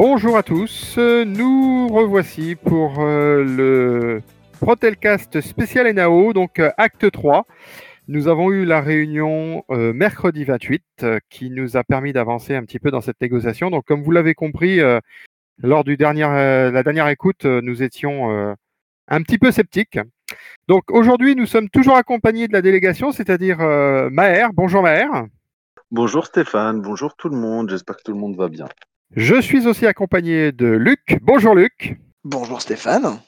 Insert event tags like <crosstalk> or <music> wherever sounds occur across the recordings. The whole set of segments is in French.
Bonjour à tous, nous revoici pour euh, le Protelcast spécial NAO, donc euh, acte 3. Nous avons eu la réunion euh, mercredi 28 euh, qui nous a permis d'avancer un petit peu dans cette négociation. Donc comme vous l'avez compris, lors euh, la dernière écoute, nous étions un petit peu sceptiques. Donc aujourd'hui, nous sommes toujours accompagnés de la délégation, c'est-à-dire Maher. Bonjour Maher. Bonjour Stéphane, bonjour tout le monde, j'espère que tout le monde va bien. Je suis aussi accompagné de Luc. Bonjour Luc. Bonjour Stéphane.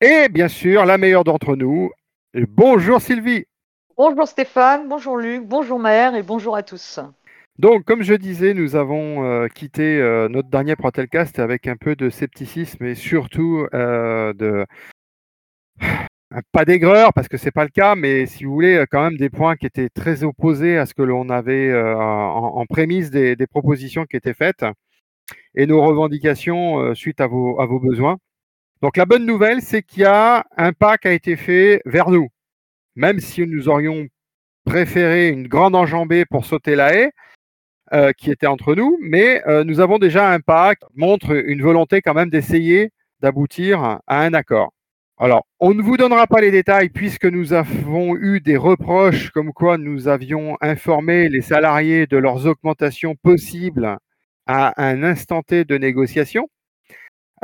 Et bien sûr, la meilleure d'entre nous. Bonjour Sylvie. Bonjour Stéphane, bonjour Luc, bonjour Maher et bonjour à tous. Donc, comme je disais, nous avons euh, quitté euh, notre dernier Protelcast avec un peu de scepticisme et surtout euh, de pas d'aigreur parce que c'est pas le cas, mais si vous voulez, quand même des points qui étaient très opposés à ce que l'on avait euh, en, en prémisse des, des propositions qui étaient faites et nos revendications euh, suite à vos, à vos besoins. Donc, la bonne nouvelle, c'est qu'il y a un pas qui a été fait vers nous, même si nous aurions préféré une grande enjambée pour sauter la haie euh, qui était entre nous, mais euh, nous avons déjà un pas qui montre une volonté quand même d'essayer d'aboutir à un accord. Alors, on ne vous donnera pas les détails puisque nous avons eu des reproches comme quoi nous avions informé les salariés de leurs augmentations possibles à un instant T de négociation.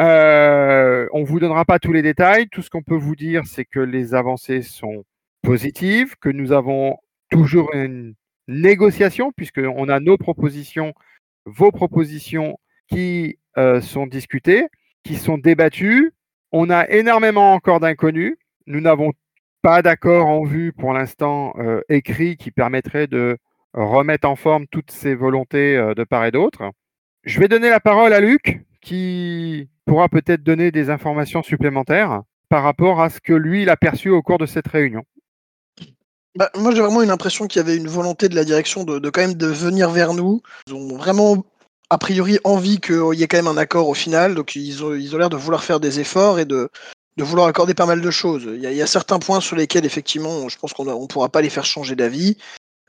Euh, on ne vous donnera pas tous les détails. Tout ce qu'on peut vous dire, c'est que les avancées sont positives, que nous avons toujours une négociation, puisqu'on a nos propositions, vos propositions qui euh, sont discutées, qui sont débattues. On a énormément encore d'inconnus. Nous n'avons pas d'accord en vue pour l'instant euh, écrit qui permettrait de remettre en forme toutes ces volontés euh, de part et d'autre. Je vais donner la parole à Luc, qui pourra peut-être donner des informations supplémentaires par rapport à ce que lui, il a perçu au cours de cette réunion. Bah, moi j'ai vraiment une impression qu'il y avait une volonté de la direction de, quand même de venir vers nous. Ils ont vraiment a priori envie qu'il y ait quand même un accord au final, donc ils ont l'air de vouloir faire des efforts et de, vouloir accorder pas mal de choses. Il y, a, certains points sur lesquels effectivement je pense qu'on ne pourra pas les faire changer d'avis.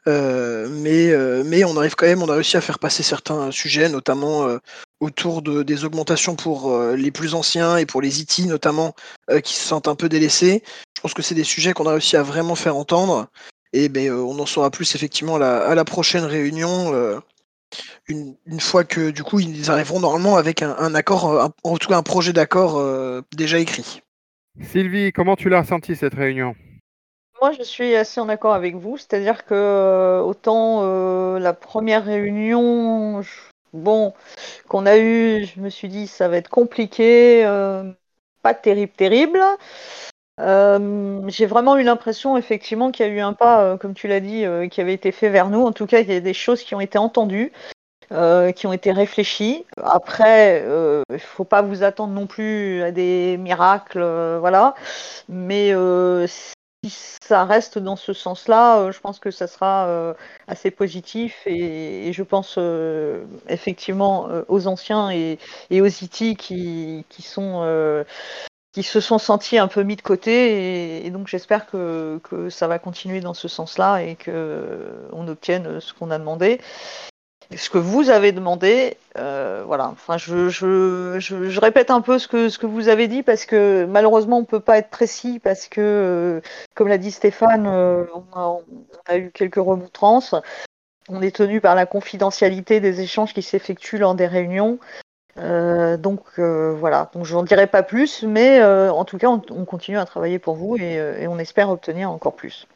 Euh, mais, euh, mais on arrive quand même, on a réussi à faire passer certains sujets, notamment euh, autour de, des augmentations pour les plus anciens et pour les IT notamment, qui se sentent un peu délaissés. Je pense que c'est des sujets qu'on a réussi à vraiment faire entendre. Et ben, on en saura plus effectivement à la, prochaine réunion, une, une fois que du coup ils arriveront normalement avec un, un accord, euh, un- en tout cas un projet d'accord euh, déjà écrit. Sylvie, comment tu l'as ressenti cette réunion? Moi je suis assez en accord avec vous, c'est-à-dire que euh, autant euh, la première réunion, je- bon, qu'on a eue, je me suis dit ça va être compliqué, euh, pas terrible, terrible. Euh, j'ai vraiment eu l'impression effectivement qu'il y a eu un pas, euh, comme tu l'as dit, euh, qui avait été fait vers nous. En tout cas, il y a des choses qui ont été entendues. qui ont été réfléchis. Après, il faut pas vous attendre non plus à des miracles, voilà. Mais si ça reste dans ce sens-là, je pense que ça sera assez positif et, je pense effectivement aux anciens et, aux IT qui, qui sont qui se sont sentis un peu mis de côté et, donc j'espère que, ça va continuer dans ce sens-là et que on obtienne ce qu'on a demandé ce que vous avez demandé, euh, voilà. Enfin, je, je, je, répète un peu ce que, ce que vous avez dit parce que malheureusement on peut pas être précis parce que, euh, comme l'a dit Stéphane, euh, on, a, on a eu quelques remontrances. On est tenu par la confidentialité des échanges qui s'effectuent lors des réunions. Euh, donc euh, voilà, donc je n'en dirai pas plus, mais euh, en tout cas on, on continue à travailler pour vous et, et on espère obtenir encore plus.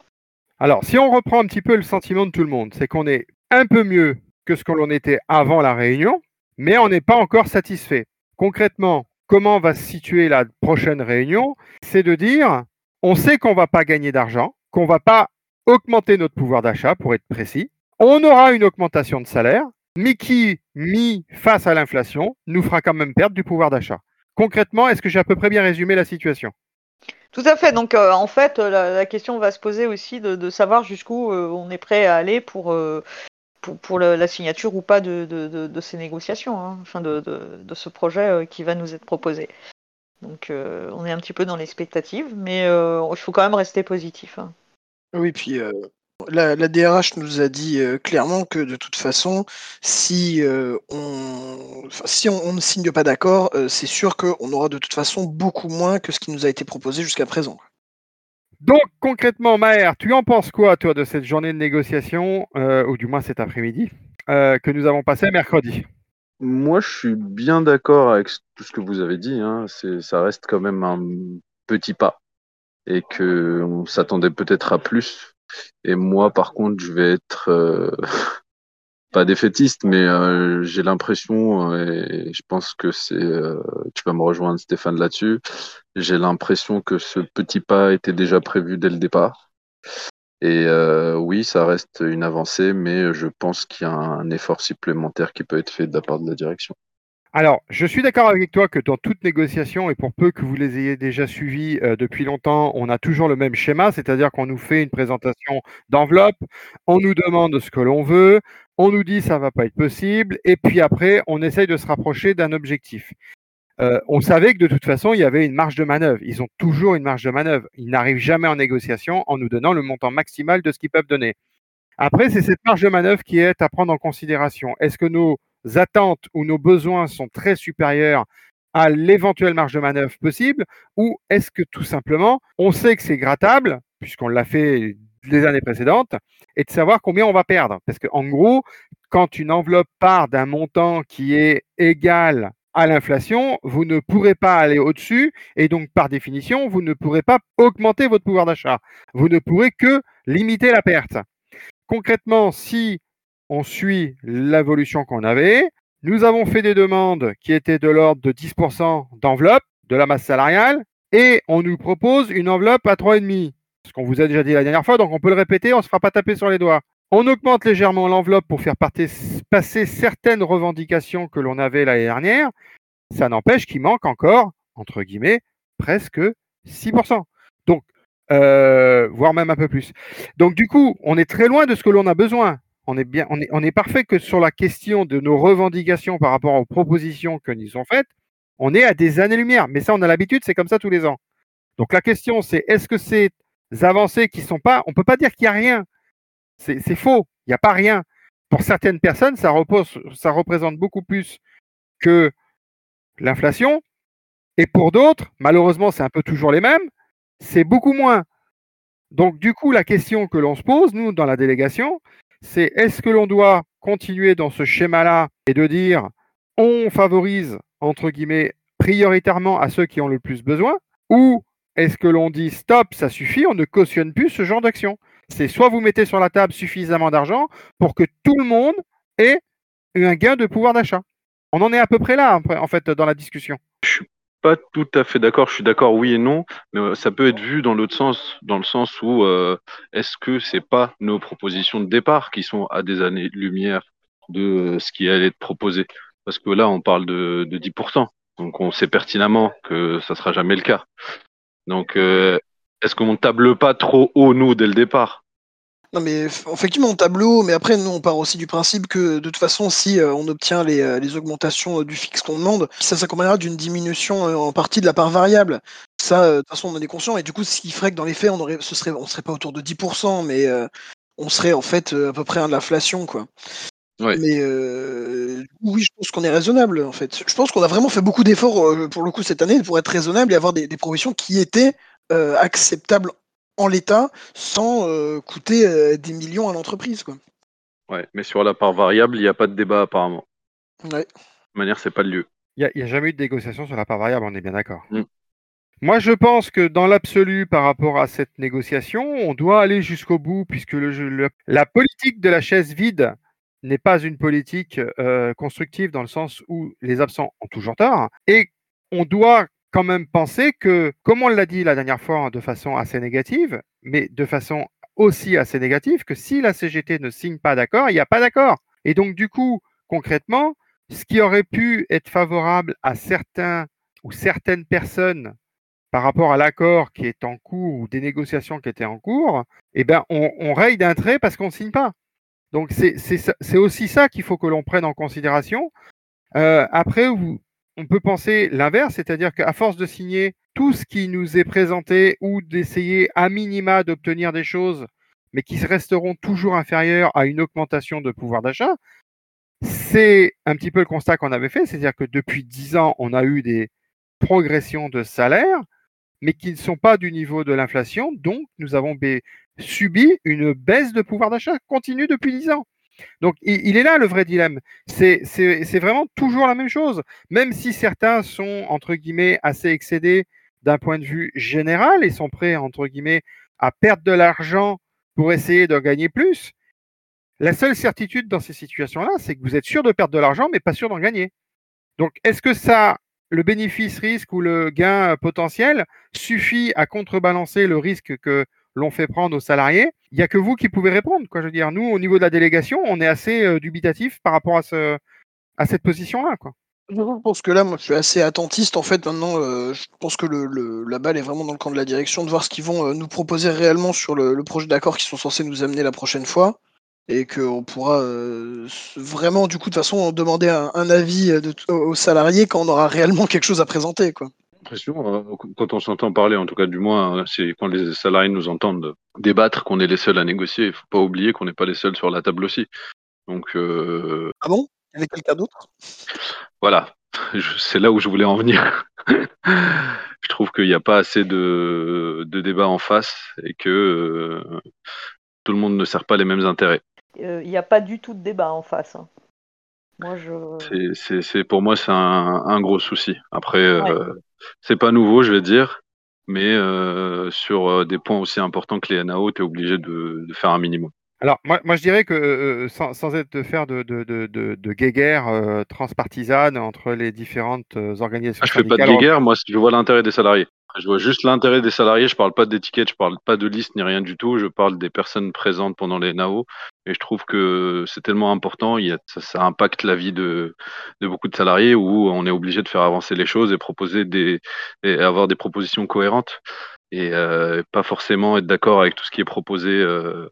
Alors, si on reprend un petit peu le sentiment de tout le monde, c'est qu'on est un peu mieux que ce que l'on était avant la réunion, mais on n'est pas encore satisfait. Concrètement, comment va se situer la prochaine réunion? C'est de dire, on sait qu'on va pas gagner d'argent, qu'on va pas augmenter notre pouvoir d'achat, pour être précis. On aura une augmentation de salaire, mais qui, mis face à l'inflation, nous fera quand même perdre du pouvoir d'achat. Concrètement, est-ce que j'ai à peu près bien résumé la situation? Tout à fait. Donc, euh, en fait, euh, la, la question va se poser aussi de, de savoir jusqu'où euh, on est prêt à aller pour, euh, pour, pour le- la signature ou pas de, de, de, de ces négociations, hein, enfin de, de, de ce projet euh, qui va nous être proposé. Donc, euh, on est un petit peu dans l'expectative, mais euh, il faut quand même rester positif. hein. Oui, puis euh, la, la DRH nous a dit euh, clairement que de toute façon, si, euh, on, enfin, si on, on ne signe pas d'accord, euh, c'est sûr qu'on aura de toute façon beaucoup moins que ce qui nous a été proposé jusqu'à présent. Donc concrètement, Maher, tu en penses quoi, toi, de cette journée de négociation, euh, ou du moins cet après-midi, euh, que nous avons passé mercredi? Moi, je suis bien d'accord avec tout ce que vous avez dit. Hein. C'est, ça reste quand même un petit pas et que on s'attendait peut-être à plus. Et moi, par contre, je vais être euh, <laughs> pas défaitiste, mais euh, j'ai l'impression, euh, et je pense que c'est, tu vas me rejoindre, Stéphane, là-dessus. J'ai l'impression que ce petit pas était déjà prévu dès le départ. Et oui, ça reste une avancée, mais je pense qu'il y a un effort supplémentaire qui peut être fait de la part de la direction. Alors, je suis d'accord avec toi que dans toute négociation, et pour peu que vous les ayez déjà suivis euh, depuis longtemps, on a toujours le même schéma, c'est-à-dire qu'on nous fait une présentation d'enveloppe, on nous demande ce que l'on veut, on nous dit ça va pas être possible, et puis après, on essaye de se rapprocher d'un objectif. Euh, on savait que de toute façon, il y avait une marge de manœuvre. Ils ont toujours une marge de manœuvre. Ils n'arrivent jamais en négociation en nous donnant le montant maximal de ce qu'ils peuvent donner. Après, c'est cette marge de manœuvre qui est à prendre en considération. Est-ce que nos attentes ou nos besoins sont très supérieurs à l'éventuelle marge de manœuvre possible ou est-ce que tout simplement on sait que c'est grattable puisqu'on l'a fait les années précédentes et de savoir combien on va perdre? Parce qu'en gros quand une enveloppe part d'un montant qui est égal à l'inflation, vous ne pourrez pas aller au-dessus et donc par définition, vous ne pourrez pas augmenter votre pouvoir d'achat. Vous ne pourrez que limiter la perte. Concrètement, si on suit l'évolution qu'on avait. Nous avons fait des demandes qui étaient de l'ordre de 10% d'enveloppe de la masse salariale et on nous propose une enveloppe à 3,5. Ce qu'on vous a déjà dit la dernière fois, donc on peut le répéter, on ne se fera pas taper sur les doigts. On augmente légèrement l'enveloppe pour faire passer certaines revendications que l'on avait l'année dernière. Ça n'empêche qu'il manque encore, entre guillemets, presque 6%. Donc, euh, voire même un peu plus. Donc, du coup, on est très loin de ce que l'on a besoin on est bien, parfait que sur la question de nos revendications par rapport aux propositions que nous ont faites, on est à des années-lumière. Mais ça, on a l'habitude, c'est comme ça tous les ans. Donc la question, c'est est-ce que ces avancées qui sont pas, on peut pas dire qu'il y a rien. C'est faux. Il n'y a pas rien. Pour certaines personnes, ça représente beaucoup plus que l'inflation. Et pour d'autres, malheureusement, c'est un peu toujours les mêmes. C'est beaucoup moins. Donc, du coup, la question que l'on se pose, nous, dans la délégation, c'est est-ce que l'on doit continuer dans ce schéma-là et de dire on favorise, entre guillemets, prioritairement à ceux qui ont le plus besoin, ou est-ce que l'on dit stop, ça suffit, on ne cautionne plus ce genre d'action? C'est soit vous mettez sur la table suffisamment d'argent pour que tout le monde ait un gain de pouvoir d'achat. On en est à peu près là, en fait, dans la discussion pas tout à fait d'accord. Je suis d'accord, oui et non, mais euh, ça peut être vu dans l'autre sens, dans le sens où euh, est-ce que c'est pas nos propositions de départ qui sont à des années-lumière de ce qui allait être proposé? Parce que là, on parle de, de 10%, donc on sait pertinemment que ça sera jamais le cas. Donc, euh, est-ce qu'on ne table pas trop haut nous dès le départ? Non, mais effectivement, on tableau, mais après, nous, on part aussi du principe que, de toute façon, si euh, on obtient les, euh, les augmentations euh, du fixe qu'on demande, ça s'accompagnera d'une diminution en partie de la part variable. Ça, de toute façon, on en est conscient, et du coup, ce qui ferait que dans les faits, on aurait, ce serait, on serait pas autour de 10%, mais on serait en fait à peu près à l'inflation, quoi. Ouais. Mais oui, je pense qu'on est raisonnable, en fait. Je pense qu'on a vraiment fait beaucoup d'efforts, pour le coup, cette année, pour être raisonnable et avoir des, des propositions qui étaient acceptables en l'état sans euh, coûter euh, des millions à l'entreprise. Quoi. Ouais, mais sur la part variable, il n'y a pas de débat apparemment. Ouais. De manière, c'est pas le lieu. Il n'y a, a, jamais eu de négociation sur la part variable, on est bien d'accord. Mm. Moi, je pense que dans l'absolu, par rapport à cette négociation, on doit aller jusqu'au bout, puisque le, le, la politique de la chaise vide n'est pas une politique euh, constructive dans le sens où les absents ont toujours tort, et on doit quand même penser que, comme on l'a dit la dernière fois de façon assez négative, mais de façon aussi assez négative, que si la CGT ne signe pas d'accord, il n'y a pas d'accord. Et donc, du coup, concrètement, ce qui aurait pu être favorable à certains ou certaines personnes par rapport à l'accord qui est en cours ou des négociations qui étaient en cours, eh ben, on, on raye d'un trait parce qu'on ne signe pas. Donc, c'est aussi ça qu'il faut que l'on prenne en considération. Euh, après, vous, on peut penser l'inverse, c'est-à-dire qu'à force de signer tout ce qui nous est présenté ou d'essayer à minima d'obtenir des choses mais qui resteront toujours inférieurs à une augmentation de pouvoir d'achat, c'est un petit peu le constat qu'on avait fait, c'est-à-dire que depuis 10 ans, on a eu des progressions de salaire, mais qui ne sont pas du niveau de l'inflation, donc nous avons subi une baisse de pouvoir d'achat continue depuis 10 ans. Donc il, est là le vrai dilemme. C'est vraiment toujours la même chose. Même si certains sont, entre guillemets, assez excédés d'un point de vue général et sont prêts, entre guillemets, à perdre de l'argent pour essayer de gagner plus, la seule certitude dans ces situations-là, c'est que vous êtes sûr de perdre de l'argent, mais pas sûr d'en gagner. Donc, est-ce que ça, le bénéfice-risque ou le gain potentiel suffit à contrebalancer le risque que l'on fait prendre aux salariés Il n'y a que vous qui pouvez répondre. Quoi. Je veux dire, nous, au niveau de la délégation, on est assez euh, dubitatif par rapport à, ce, à cette position-là. Quoi. Je pense que là, moi, je suis assez attentiste. En fait, maintenant, euh, je pense que le, la balle est vraiment dans le camp de la direction, de voir ce qu'ils vont euh, nous proposer réellement sur le, le projet d'accord qu'ils sont censés nous amener la prochaine fois et qu'on pourra euh, vraiment, du coup, de façon, demander un, avis aux salariés quand on aura réellement quelque chose à présenter. Quoi. Euh, quand on s'entend parler, en tout cas du moins, c'est quand les salariés nous entendent débattre qu'on est les seuls à négocier. Il ne faut pas oublier qu'on n'est pas les seuls sur la table aussi. Donc, euh... Ah bon? Il y avait quelqu'un d'autre? Voilà, <laughs> c'est là où je voulais en venir. <laughs> je trouve qu'il n'y a pas assez de, de débats en face et que euh, tout le monde ne sert pas les mêmes intérêts. Euh, il n'y a pas du tout de débat en face. Hein. Moi, je... c'est, pour moi, c'est un, gros souci. Après, euh, c'est pas nouveau, je vais dire, mais euh, sur des points aussi importants que les NAO, tu es obligé de, faire un minimum. Alors, moi, moi je dirais que sans, sans, être de faire de, de, de, de guéguerre transpartisane entre les différentes organisations. Ah, je fais pas de guéguerre, moi, je vois l'intérêt des salariés. Je vois juste l'intérêt des salariés. Je parle pas d'étiquette, je parle pas de liste ni rien du tout. Je parle des personnes présentes pendant les NAO. Et je trouve que c'est tellement important. Il y a, ça, impacte la vie de, de, beaucoup de salariés où on est obligé de faire avancer les choses et proposer des, et avoir des propositions cohérentes et euh, pas forcément être d'accord avec tout ce qui est proposé euh,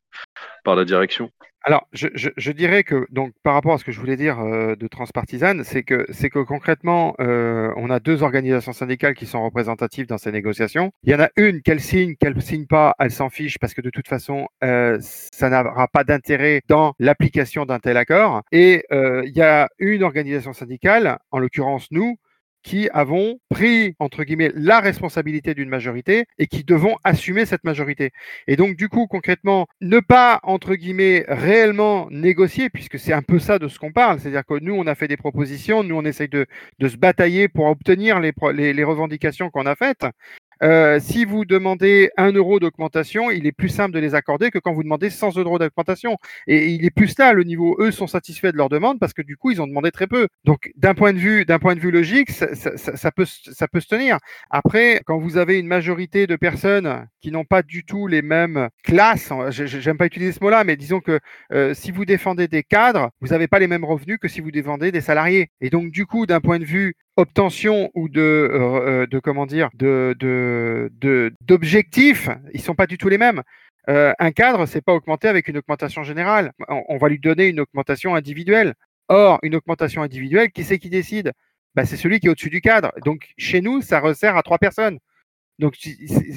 par la direction. Alors, je, dirais que, donc, par rapport à ce que je voulais dire euh, de transpartisane, c'est que, c'est que concrètement, euh, on a deux organisations syndicales qui sont représentatives dans ces négociations. Il y en a une qu'elle signe, qu'elle signe pas, elle s'en fiche parce que de toute façon, euh, ça n'aura pas d'intérêt dans l'application d'un tel accord. Et il y a une organisation syndicale, en l'occurrence nous, qui avons pris, entre guillemets, la responsabilité d'une majorité et qui devons assumer cette majorité. Et donc, du coup, concrètement, ne pas, entre guillemets, réellement négocier, puisque c'est un peu ça de ce qu'on parle, c'est-à-dire que nous, on a fait des propositions, nous, on essaye de, de se batailler pour obtenir les, les, les revendications qu'on a faites, euh, si vous demandez un euro d'augmentation, il est plus simple de les accorder que quand vous demandez 100 euros d'augmentation. Et il est plus là le niveau. Eux sont satisfaits de leur demande parce que du coup, ils ont demandé très peu. Donc, d'un point de vue, d'un point de vue logique, ça, ça, ça, peut, ça peut se tenir. Après, quand vous avez une majorité de personnes qui n'ont pas du tout les mêmes classes, j'aime pas utiliser ce mot-là, mais disons que euh, si vous défendez des cadres, vous n'avez pas les mêmes revenus que si vous défendez des salariés. Et donc, du coup, d'un point de vue obtention ou de, euh, euh, de comment dire de d'objectifs, ils sont pas du tout les mêmes. Euh, un cadre, c'est pas augmenter avec une augmentation générale. On, va lui donner une augmentation individuelle. Or, une augmentation individuelle, qui c'est qui décide? Bah, C'est celui qui est au-dessus du cadre. Donc, chez nous, ça resserre à trois personnes. Donc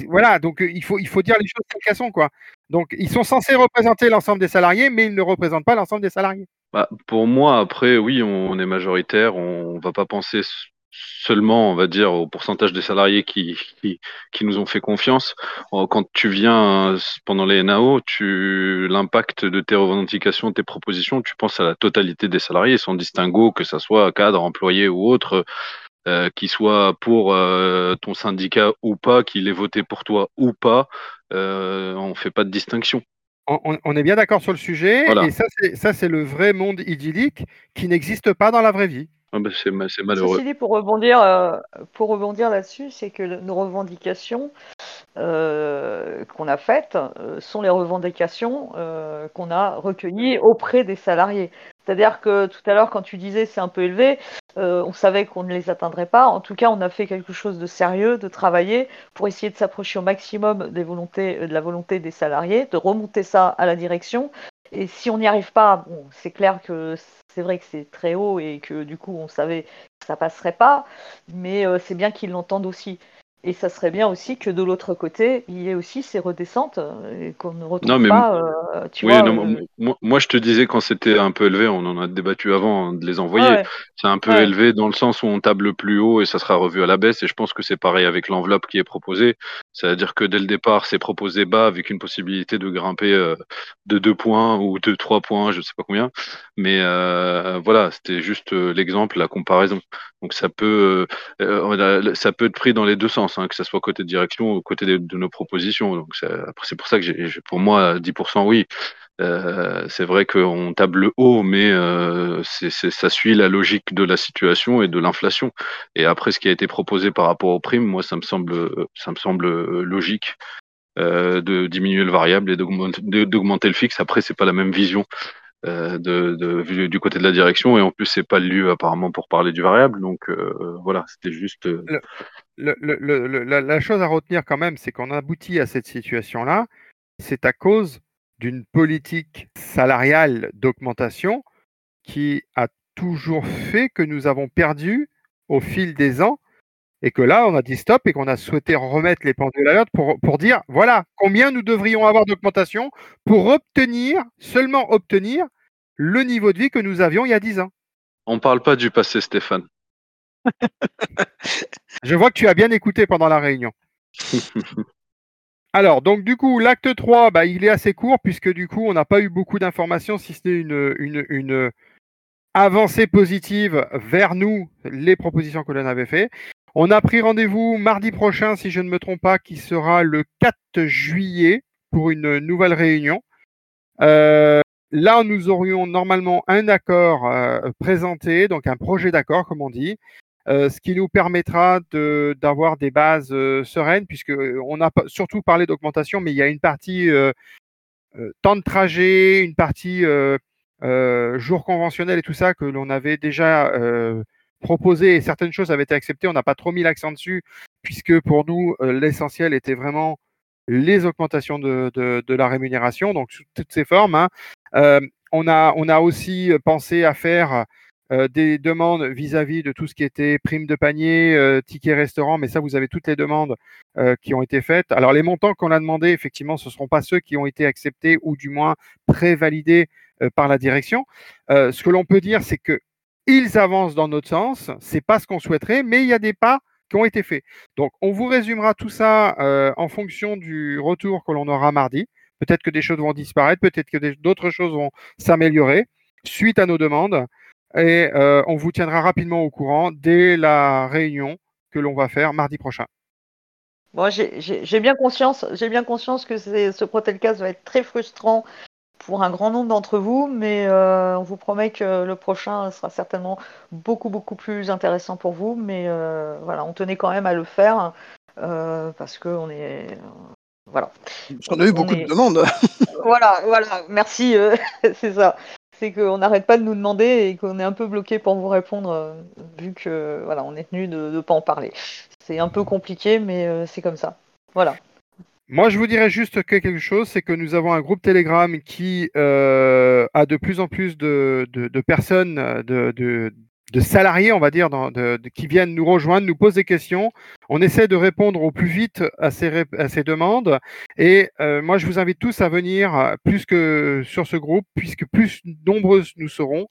voilà, donc il faut il faut dire les choses telles qu'elles sont quoi. Donc ils sont censés représenter l'ensemble des salariés, mais ils ne représentent pas l'ensemble des salariés. Bah, pour moi, après, oui, on, est majoritaire, on, va pas penser seulement, on va dire, au pourcentage des salariés qui, qui, nous ont fait confiance. Euh, quand tu viens pendant les NAO, tu l'impact de tes revendications, tes propositions, tu penses à la totalité des salariés, sans distinguo, que ça soit cadre, employé ou autre, euh, qui soit pour euh, ton syndicat ou pas, qu'il ait voté pour toi ou pas, euh, on fait pas de distinction on, est bien d'accord sur le sujet, et ça, c'est le vrai monde idyllique qui n'existe pas dans la vraie vie. Ah bah, c'est malheureux. pour rebondir, euh, pour rebondir là-dessus, c'est que nos revendications euh, qu'on a faites euh, sont les revendications qu'on a recueillies auprès des salariés. C'est-à-dire que tout à l'heure, quand tu disais c'est un peu élevé, on savait qu'on ne les atteindrait pas. En tout cas, on a fait quelque chose de sérieux, de travailler pour essayer de s'approcher au maximum de la volonté des salariés, de remonter ça à la direction. Et si on n'y arrive pas, c'est clair que c'est vrai que c'est très haut et que du coup on savait que ça passerait pas, mais euh, c'est bien qu'ils l'entendent aussi. Et ça serait bien aussi que de l'autre côté, il y ait aussi ces redescentes euh, et qu'on ne retrouve Non, mais pas, euh, tu Oui, vois. non, euh, moi, moi, je te disais quand c'était un peu élevé, on en a débattu avant hein, de les envoyer. ouais, C'est un peu ouais. élevé dans le sens où on table plus haut et ça sera revu à la baisse. Et je pense que c'est pareil avec l'enveloppe qui est proposée. C'est-à-dire que dès le départ, c'est proposé bas avec une possibilité de grimper euh, de deux points ou de trois points, je sais pas combien. Mais voilà, c'était juste l'exemple, la comparaison. Donc ça peut, ça peut être pris dans les deux sens, hein, que ce soit côté direction ou côté de, nos propositions. Donc c'est pour ça que pour moi, 10% oui. Euh, c'est vrai qu'on table haut, mais euh, ça suit la logique de la situation et de l'inflation. Et après, ce qui a été proposé par rapport aux primes, moi, ça me semble, ça me semble euh, logique de diminuer le variable et d'augmenter, le fixe. Après, c'est pas la même vision vu du côté de la direction, et en plus, c'est pas le lieu apparemment pour parler du variable. Donc euh, voilà, c'était juste. euh, Le- la chose à retenir quand même, c'est qu'on aboutit à cette situation-là, c'est à cause d'une politique salariale d'augmentation qui a toujours fait que nous avons perdu au fil des ans et que là, on a dit stop et qu'on a souhaité remettre les pendules à l'heure pour, pour dire, voilà, combien nous devrions avoir d'augmentation pour obtenir, seulement obtenir, le niveau de vie que nous avions il y a 10 ans. On parle pas du passé, Stéphane. <laughs> Je vois que tu as bien écouté pendant la réunion. <laughs> Alors, donc du coup, l'acte 3, bah, il est assez court puisque du coup, on n'a pas eu beaucoup d'informations, si ce n'est une, une, une avancée positive vers nous, les propositions que l'on avait fait. On a pris rendez-vous mardi prochain, si je ne me trompe pas, qui sera le 4 juillet pour une nouvelle réunion. Euh, là, nous aurions normalement un accord euh, présenté, donc un projet d'accord, comme on dit. Euh, ce qui nous permettra d'avoir des bases sereines, puisque on a surtout parlé d'augmentation, mais il y a une partie temps de trajet, une partie jour conventionnel et tout ça que l'on avait déjà proposé et certaines choses avaient été acceptées. On n'a pas trop mis l'accent dessus, puisque pour nous, euh, l'essentiel était vraiment les augmentations de, la rémunération, donc sous toutes ces formes. hein. Euh, on, a, aussi pensé à faire euh, des demandes vis-à-vis de tout ce qui était prime de panier, euh, ticket restaurant, mais ça, vous avez toutes les demandes qui ont été faites. Alors, les montants qu'on a demandé, effectivement, ce ne seront pas ceux qui ont été acceptés ou du moins prévalidés par la direction. Ce que l'on peut dire, c'est que ils avancent dans notre sens. C'est pas ce qu'on souhaiterait, mais il y a des pas qui ont été faits. Donc, on vous résumera tout ça euh, en fonction du retour que l'on aura mardi. Peut-être que des choses vont disparaître, peut-être que d'autres choses vont s'améliorer suite à nos demandes. Et euh, on vous tiendra rapidement au courant dès la réunion que l'on va faire mardi prochain. Moi, j'ai- bien conscience, j'ai bien conscience que ce Protelcast va être très frustrant pour un grand nombre d'entre vous, mais euh, on vous promet que le prochain sera certainement beaucoup beaucoup plus intéressant pour vous. Mais euh, voilà, on tenait quand même à le faire euh, parce que on est voilà. Parce qu'on a eu beaucoup est- de demandes. <laughs> Voilà, voilà, merci, <laughs> c'est ça. C'est qu'on n'arrête pas de nous demander et qu'on est un peu bloqué pour vous répondre, vu que voilà, on est tenu de ne pas en parler. C'est un peu compliqué, mais c'est comme ça. Voilà. Moi, je vous dirais juste que quelque chose, c'est que nous avons un groupe Telegram qui euh, a de plus en plus de, personnes, de, salariés, on va dire, qui viennent nous rejoindre, nous posent des questions. On essaie de répondre au plus vite à ces, demandes. Et euh, moi, je vous invite tous à venir plus que sur ce groupe, puisque plus nombreux nous serons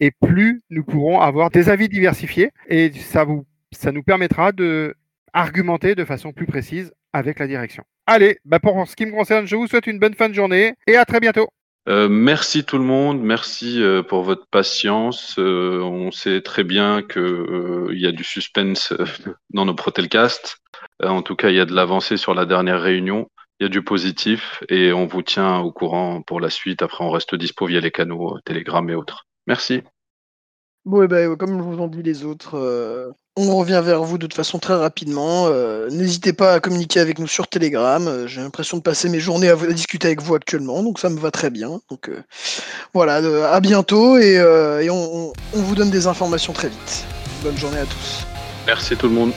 et plus nous pourrons avoir des avis diversifiés. Et ça, vous, ça nous permettra de argumenter de façon plus précise avec la direction. Allez, bah pour ce qui me concerne, je vous souhaite une bonne fin de journée et à très bientôt. Euh, merci tout le monde, merci euh, pour votre patience. Euh, on sait très bien que euh, il y a du suspense dans nos Protelcast. Euh, en tout cas, il y a de l'avancée sur la dernière réunion. Il y a du positif et on vous tient au courant pour la suite. Après, on reste dispo via les canaux euh, Telegram et autres. Merci. Bon, et ben, comme vous ont dit les autres, euh, on revient vers vous de toute façon très rapidement. Euh, N'hésitez pas à communiquer avec nous sur Telegram. Euh, J'ai l'impression de passer mes journées à, discuter avec vous actuellement, donc ça me va très bien. Donc euh, voilà, à bientôt et, on vous donne des informations très vite. Bonne journée à tous. Merci tout le monde.